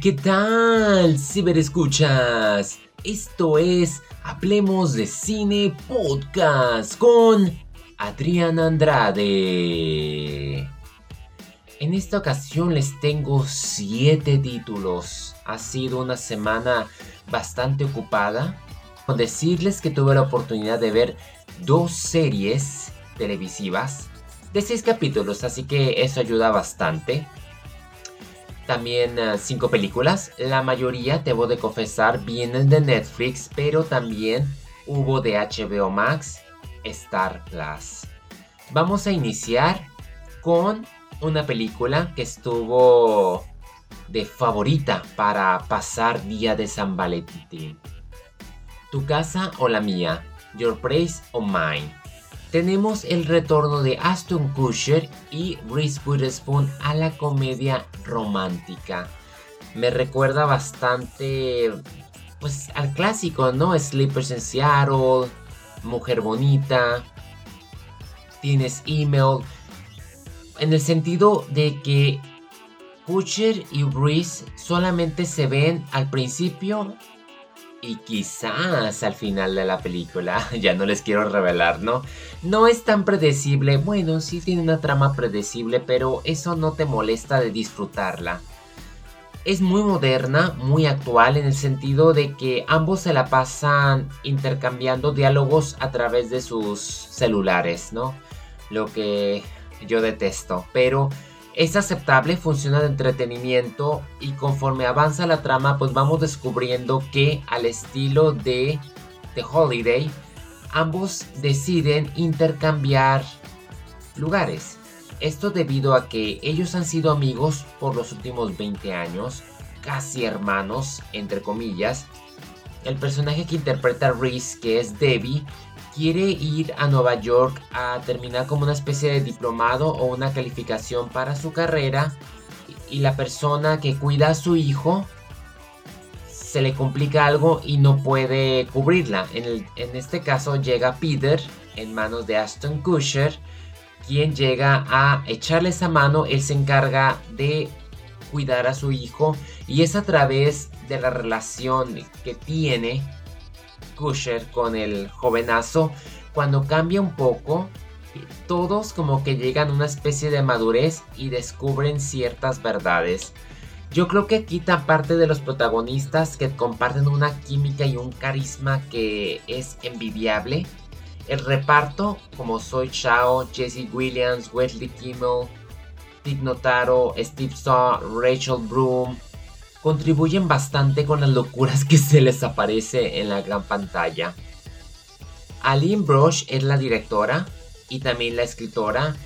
¿qué tal? Ciberescuchas. Esto es Hablemos de Cine Podcast con Adrián Andrade. En esta ocasión les tengo 7 títulos. Ha sido una semana bastante ocupada. Con decirles que tuve la oportunidad de ver dos series televisivas de 6 capítulos, así que eso ayuda bastante. También 5 eh, películas, la mayoría, debo de confesar, vienen de Netflix, pero también hubo de HBO Max, Star Plus. Vamos a iniciar con una película que estuvo de favorita para pasar día de San Valentín. Tu casa o la mía, Your Praise or Mine tenemos el retorno de Aston Kutcher y Reese Witherspoon a la comedia romántica. Me recuerda bastante pues al clásico, ¿no? Sleepers in Seattle, Mujer Bonita, tienes email. En el sentido de que Kutcher y Reese solamente se ven al principio y quizás al final de la película, ya no les quiero revelar, ¿no? No es tan predecible, bueno, sí tiene una trama predecible, pero eso no te molesta de disfrutarla. Es muy moderna, muy actual en el sentido de que ambos se la pasan intercambiando diálogos a través de sus celulares, ¿no? Lo que yo detesto, pero es aceptable, funciona de entretenimiento y conforme avanza la trama pues vamos descubriendo que al estilo de The Holiday ambos deciden intercambiar lugares. Esto debido a que ellos han sido amigos por los últimos 20 años, casi hermanos entre comillas. El personaje que interpreta Reese, que es Debbie, quiere ir a Nueva York a terminar como una especie de diplomado o una calificación para su carrera y la persona que cuida a su hijo se le complica algo y no puede cubrirla. En, este caso llega Peter en manos de Aston Kutcher, quien llega a echarle esa mano, él se encarga de cuidar a su hijo y es a través de la relación que tiene con el jovenazo, cuando cambia un poco, todos como que llegan a una especie de madurez y descubren ciertas verdades. Yo creo que aquí tan parte de los protagonistas que comparten una química y un carisma que es envidiable. El reparto, como Soy Chao, Jesse Williams, Wesley Kimmel, Tig Notaro, Steve Saw, Rachel Broom, contribuyen bastante con las locuras que se les aparece en la gran pantalla. Aline Brosh es la directora y también la escritora.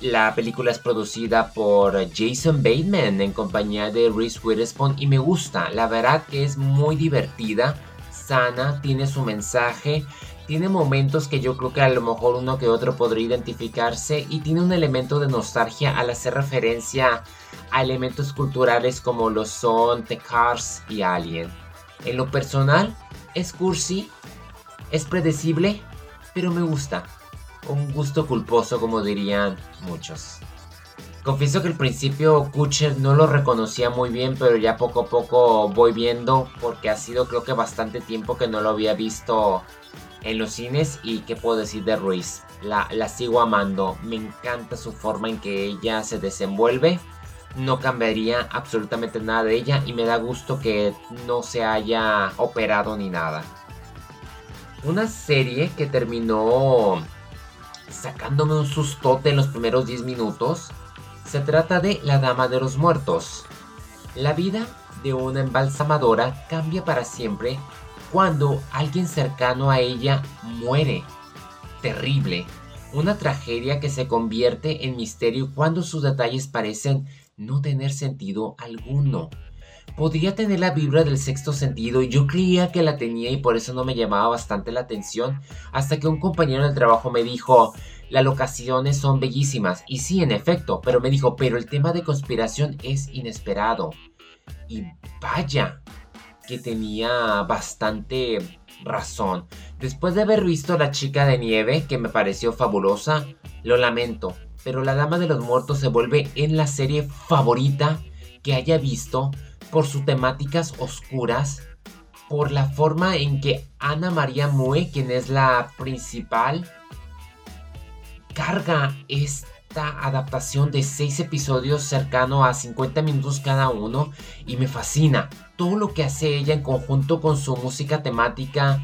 La película es producida por Jason Bateman en compañía de Reese Witherspoon y me gusta. La verdad que es muy divertida, sana, tiene su mensaje, tiene momentos que yo creo que a lo mejor uno que otro podría identificarse y tiene un elemento de nostalgia al hacer referencia a elementos culturales como lo son The Cars y Alien. En lo personal, es cursi, es predecible, pero me gusta. Un gusto culposo como dirían muchos. Confieso que al principio Kutcher no lo reconocía muy bien, pero ya poco a poco voy viendo porque ha sido creo que bastante tiempo que no lo había visto en los cines y qué puedo decir de Ruiz. La, la sigo amando, me encanta su forma en que ella se desenvuelve no cambiaría absolutamente nada de ella y me da gusto que no se haya operado ni nada. Una serie que terminó sacándome un sustote en los primeros 10 minutos. Se trata de La Dama de los Muertos. La vida de una embalsamadora cambia para siempre cuando alguien cercano a ella muere. Terrible. Una tragedia que se convierte en misterio cuando sus detalles parecen no tener sentido alguno. Podría tener la vibra del sexto sentido y yo creía que la tenía y por eso no me llamaba bastante la atención hasta que un compañero del trabajo me dijo, las locaciones son bellísimas y sí, en efecto, pero me dijo, pero el tema de conspiración es inesperado. Y vaya, que tenía bastante razón. Después de haber visto La chica de nieve, que me pareció fabulosa, lo lamento, pero La Dama de los Muertos se vuelve en la serie favorita que haya visto por sus temáticas oscuras, por la forma en que Ana María Mue, quien es la principal, carga esta adaptación de seis episodios cercano a 50 minutos cada uno y me fascina todo lo que hace ella en conjunto con su música temática,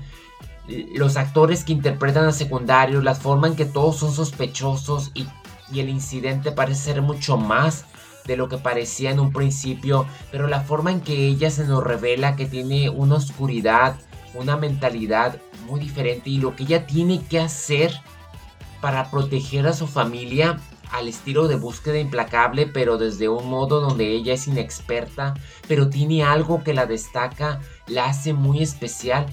los actores que interpretan a secundarios, la forma en que todos son sospechosos y, y el incidente parece ser mucho más de lo que parecía en un principio, pero la forma en que ella se nos revela que tiene una oscuridad, una mentalidad muy diferente y lo que ella tiene que hacer para proteger a su familia al estilo de búsqueda implacable, pero desde un modo donde ella es inexperta, pero tiene algo que la destaca, la hace muy especial.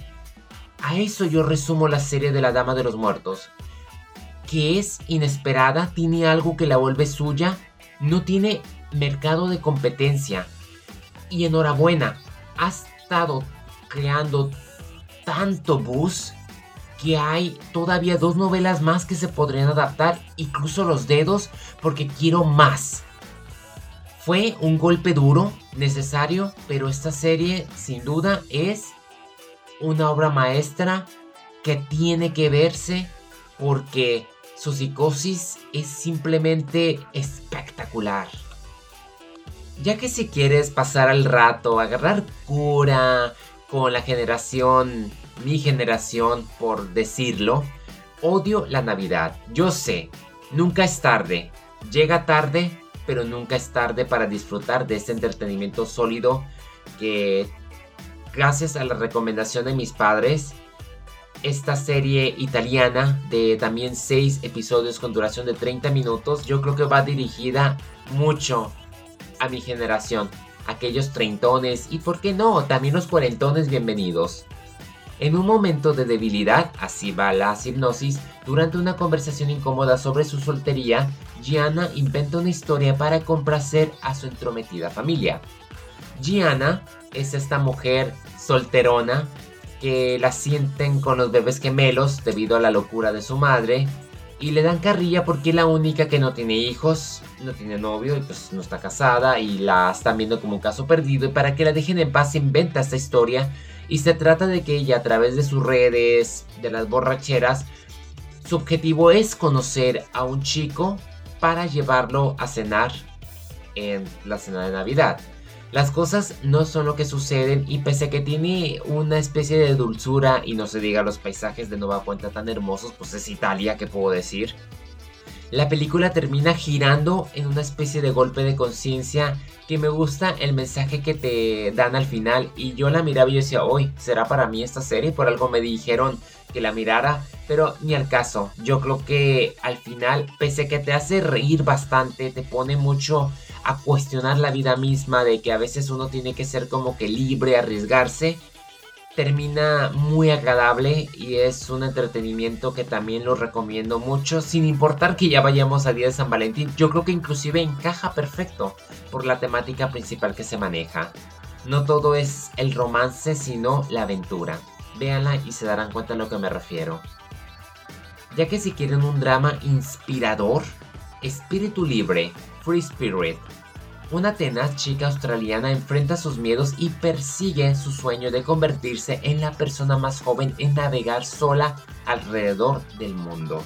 A eso yo resumo la serie de la Dama de los Muertos. Que es inesperada, tiene algo que la vuelve suya, no tiene mercado de competencia. Y enhorabuena, ha estado creando tanto buzz que hay todavía dos novelas más que se podrían adaptar, incluso los dedos, porque quiero más. Fue un golpe duro, necesario, pero esta serie sin duda es una obra maestra que tiene que verse porque su psicosis es simplemente espectacular. Ya que si quieres pasar al rato, agarrar cura con la generación mi generación, por decirlo, odio la Navidad. Yo sé, nunca es tarde. Llega tarde, pero nunca es tarde para disfrutar de este entretenimiento sólido que, gracias a la recomendación de mis padres, esta serie italiana de también 6 episodios con duración de 30 minutos, yo creo que va dirigida mucho a mi generación. Aquellos treintones y, ¿por qué no? También los cuarentones bienvenidos. En un momento de debilidad, así va la hipnosis, durante una conversación incómoda sobre su soltería, Gianna inventa una historia para complacer a su entrometida familia. Gianna es esta mujer solterona que la sienten con los bebés gemelos debido a la locura de su madre y le dan carrilla porque es la única que no tiene hijos, no tiene novio y pues no está casada y la están viendo como un caso perdido y para que la dejen en paz inventa esta historia y se trata de que ella a través de sus redes, de las borracheras, su objetivo es conocer a un chico para llevarlo a cenar en la cena de Navidad. Las cosas no son lo que suceden y pese a que tiene una especie de dulzura y no se diga los paisajes de nueva cuenta tan hermosos, pues es Italia, ¿qué puedo decir? La película termina girando en una especie de golpe de conciencia que me gusta el mensaje que te dan al final y yo la miraba y yo decía, hoy será para mí esta serie, por algo me dijeron que la mirara, pero ni al caso. Yo creo que al final, pese a que te hace reír bastante, te pone mucho a cuestionar la vida misma, de que a veces uno tiene que ser como que libre, arriesgarse termina muy agradable y es un entretenimiento que también lo recomiendo mucho sin importar que ya vayamos a día de San Valentín. Yo creo que inclusive encaja perfecto por la temática principal que se maneja. No todo es el romance sino la aventura. Véanla y se darán cuenta de lo que me refiero. Ya que si quieren un drama inspirador espíritu libre free spirit una tenaz chica australiana enfrenta sus miedos y persigue su sueño de convertirse en la persona más joven en navegar sola alrededor del mundo.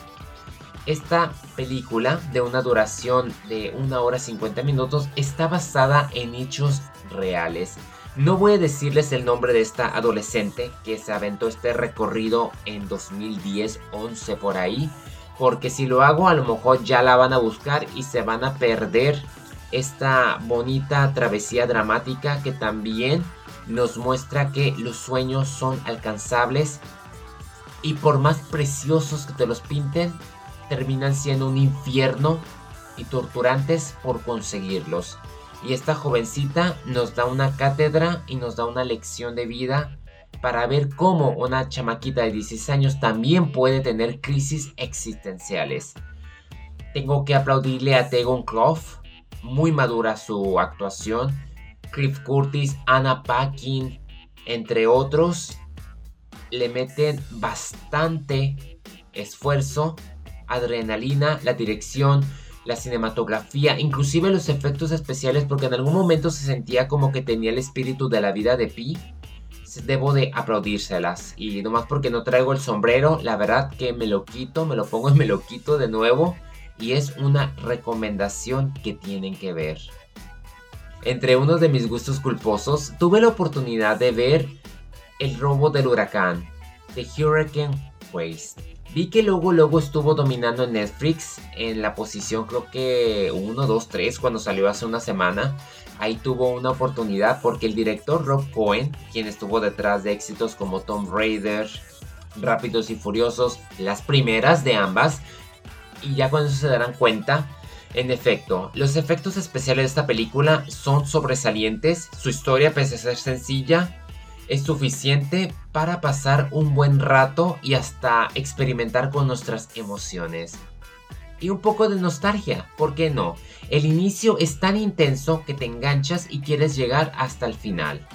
Esta película, de una duración de 1 hora 50 minutos, está basada en hechos reales. No voy a decirles el nombre de esta adolescente que se aventó este recorrido en 2010, 11 por ahí, porque si lo hago a lo mejor ya la van a buscar y se van a perder esta bonita travesía dramática que también nos muestra que los sueños son alcanzables y por más preciosos que te los pinten, terminan siendo un infierno y torturantes por conseguirlos. Y esta jovencita nos da una cátedra y nos da una lección de vida para ver cómo una chamaquita de 16 años también puede tener crisis existenciales. Tengo que aplaudirle a Tegon Clough muy madura su actuación. Cliff Curtis, Anna Paquin, entre otros, le meten bastante esfuerzo, adrenalina, la dirección, la cinematografía, inclusive los efectos especiales, porque en algún momento se sentía como que tenía el espíritu de la vida de Pi. Debo de aplaudírselas. Y nomás porque no traigo el sombrero, la verdad que me lo quito, me lo pongo y me lo quito de nuevo. Y es una recomendación que tienen que ver. Entre uno de mis gustos culposos, tuve la oportunidad de ver El robo del huracán, The Hurricane Waste. Vi que luego, luego estuvo dominando Netflix en la posición creo que 1, 2, 3 cuando salió hace una semana. Ahí tuvo una oportunidad porque el director Rob Cohen, quien estuvo detrás de éxitos como Tomb Raider, Rápidos y Furiosos, las primeras de ambas, y ya cuando se darán cuenta, en efecto, los efectos especiales de esta película son sobresalientes, su historia pese a ser sencilla, es suficiente para pasar un buen rato y hasta experimentar con nuestras emociones. Y un poco de nostalgia, ¿por qué no? El inicio es tan intenso que te enganchas y quieres llegar hasta el final.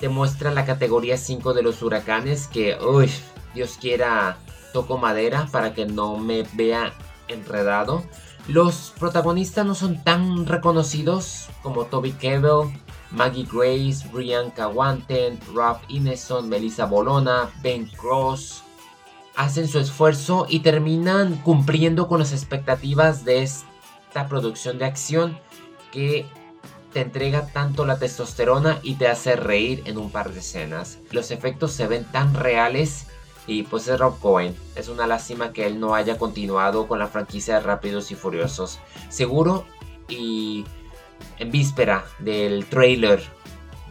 Te muestra la categoría 5 de los huracanes que, uy, Dios quiera, toco madera para que no me vea enredado. Los protagonistas no son tan reconocidos como Toby Kebbell, Maggie Grace, Brian Wanten, Ralph Ineson, Melissa Bolona, Ben Cross hacen su esfuerzo y terminan cumpliendo con las expectativas de esta producción de acción que te entrega tanto la testosterona y te hace reír en un par de escenas. Los efectos se ven tan reales y pues es Rob Cohen. Es una lástima que él no haya continuado con la franquicia de Rápidos y Furiosos. Seguro y en víspera del trailer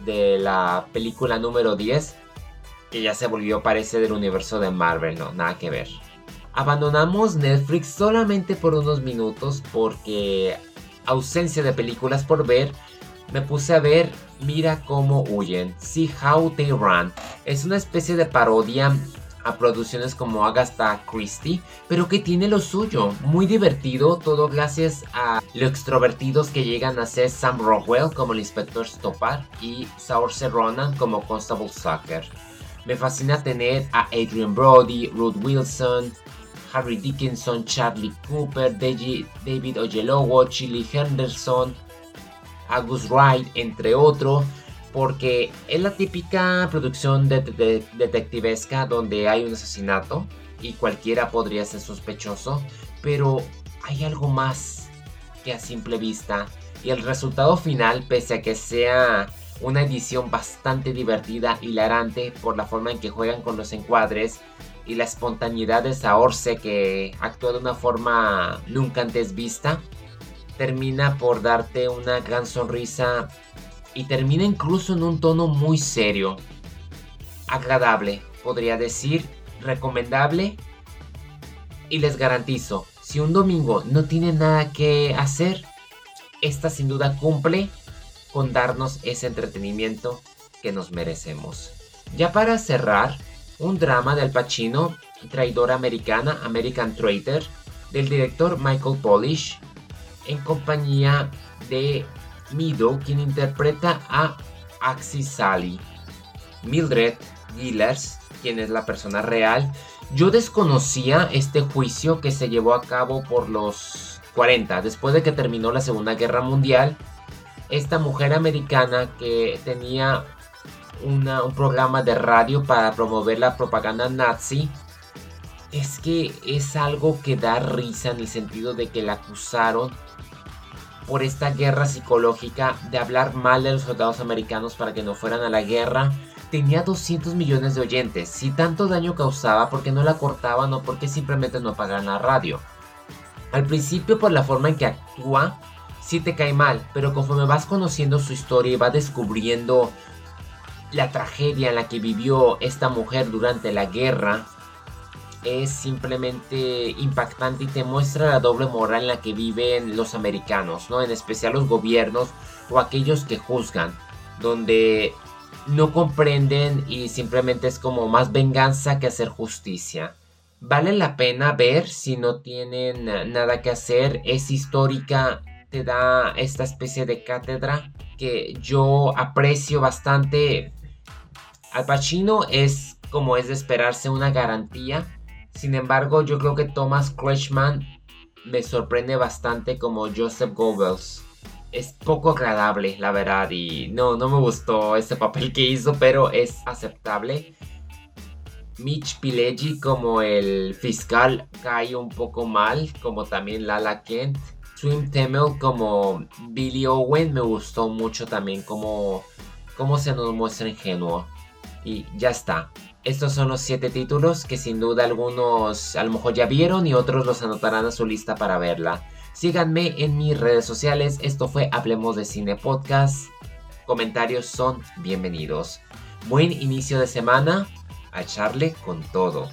de la película número 10, que ya se volvió parece del universo de Marvel, no, nada que ver. Abandonamos Netflix solamente por unos minutos porque ausencia de películas por ver, me puse a ver Mira cómo huyen, See How They Run. Es una especie de parodia a producciones como Agatha Christie, pero que tiene lo suyo, muy divertido, todo gracias a lo extrovertidos que llegan a ser Sam Rockwell como el inspector Stoppard y Saoirse Ronan como Constable Sucker. Me fascina tener a Adrian Brody, Ruth Wilson, Harry Dickinson, Charlie Cooper, David Oyelowo, Chili Henderson, Agus Wright, entre otros porque es la típica producción de, detectivesca donde hay un asesinato y cualquiera podría ser sospechoso, pero hay algo más que a simple vista. Y el resultado final, pese a que sea una edición bastante divertida, hilarante por la forma en que juegan con los encuadres y la espontaneidad de Saorse que actúa de una forma nunca antes vista, termina por darte una gran sonrisa y termina incluso en un tono muy serio. Agradable, podría decir, recomendable. Y les garantizo, si un domingo no tiene nada que hacer, esta sin duda cumple con darnos ese entretenimiento que nos merecemos. Ya para cerrar, un drama del Pacino, traidora americana, American Traitor, del director Michael Polish, en compañía de Mido, quien interpreta a Axis Sally. Mildred Gillers, quien es la persona real. Yo desconocía este juicio que se llevó a cabo por los 40, después de que terminó la Segunda Guerra Mundial. Esta mujer americana que tenía un programa de radio para promover la propaganda nazi. Es que es algo que da risa en el sentido de que la acusaron por esta guerra psicológica de hablar mal de los soldados americanos para que no fueran a la guerra. Tenía 200 millones de oyentes. Si tanto daño causaba, ¿por qué no la cortaban o por qué simplemente no pagan la radio? Al principio por la forma en que actúa, sí te cae mal, pero conforme vas conociendo su historia y vas descubriendo la tragedia en la que vivió esta mujer durante la guerra, es simplemente impactante y te muestra la doble moral en la que viven los americanos, ¿no? En especial los gobiernos o aquellos que juzgan, donde no comprenden y simplemente es como más venganza que hacer justicia. Vale la pena ver si no tienen nada que hacer, es histórica, te da esta especie de cátedra que yo aprecio bastante. Al Pacino es como es de esperarse una garantía sin embargo, yo creo que Thomas Kretschmann me sorprende bastante como Joseph Goebbels. Es poco agradable, la verdad, y no, no me gustó ese papel que hizo, pero es aceptable. Mitch Pileggi como el fiscal cae un poco mal, como también Lala Kent. Swim Temel como Billy Owen me gustó mucho también como, como se nos muestra ingenuo. Y ya está. Estos son los 7 títulos que sin duda algunos a lo mejor ya vieron y otros los anotarán a su lista para verla. Síganme en mis redes sociales. Esto fue Hablemos de Cine Podcast. Comentarios son bienvenidos. Buen inicio de semana a echarle con todo.